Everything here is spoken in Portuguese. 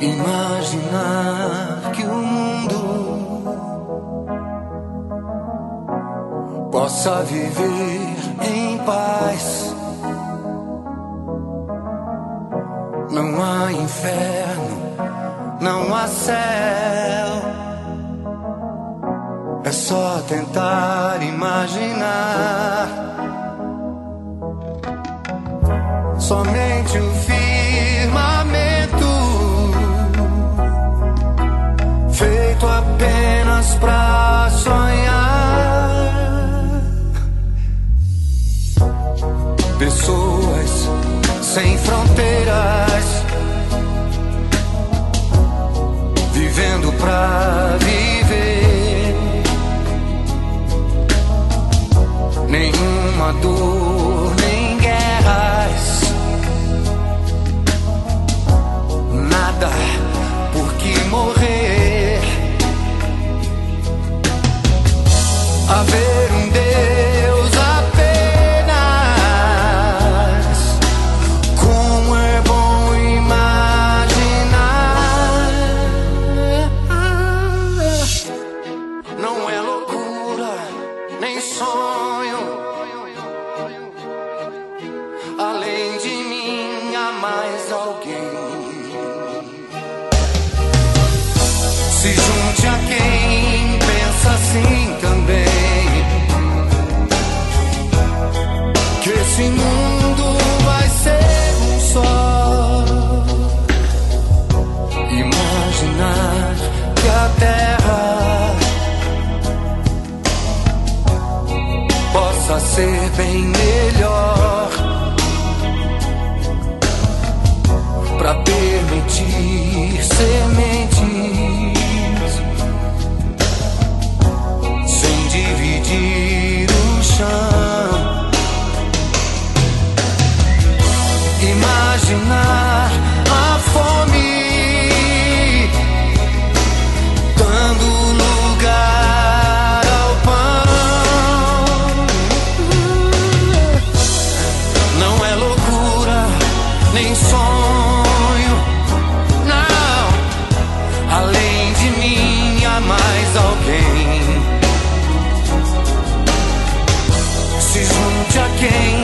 Imaginar que o mundo possa viver em paz. Não há inferno, não há céu. É só tentar imaginar. Somente o firmamento apenas pra sonhar. Pessoas sem fronteiras, vivendo pra viver. Nenhuma dor, Se junte a quem pensa assim também. Que esse mundo vai ser um só. Imaginar que a terra possa ser bem melhor. sementes sem dividir o chão. Imaginar a fome dando lugar ao pão. Não é loucura nem sonho. Além de mim há mais alguém. Se junte a quem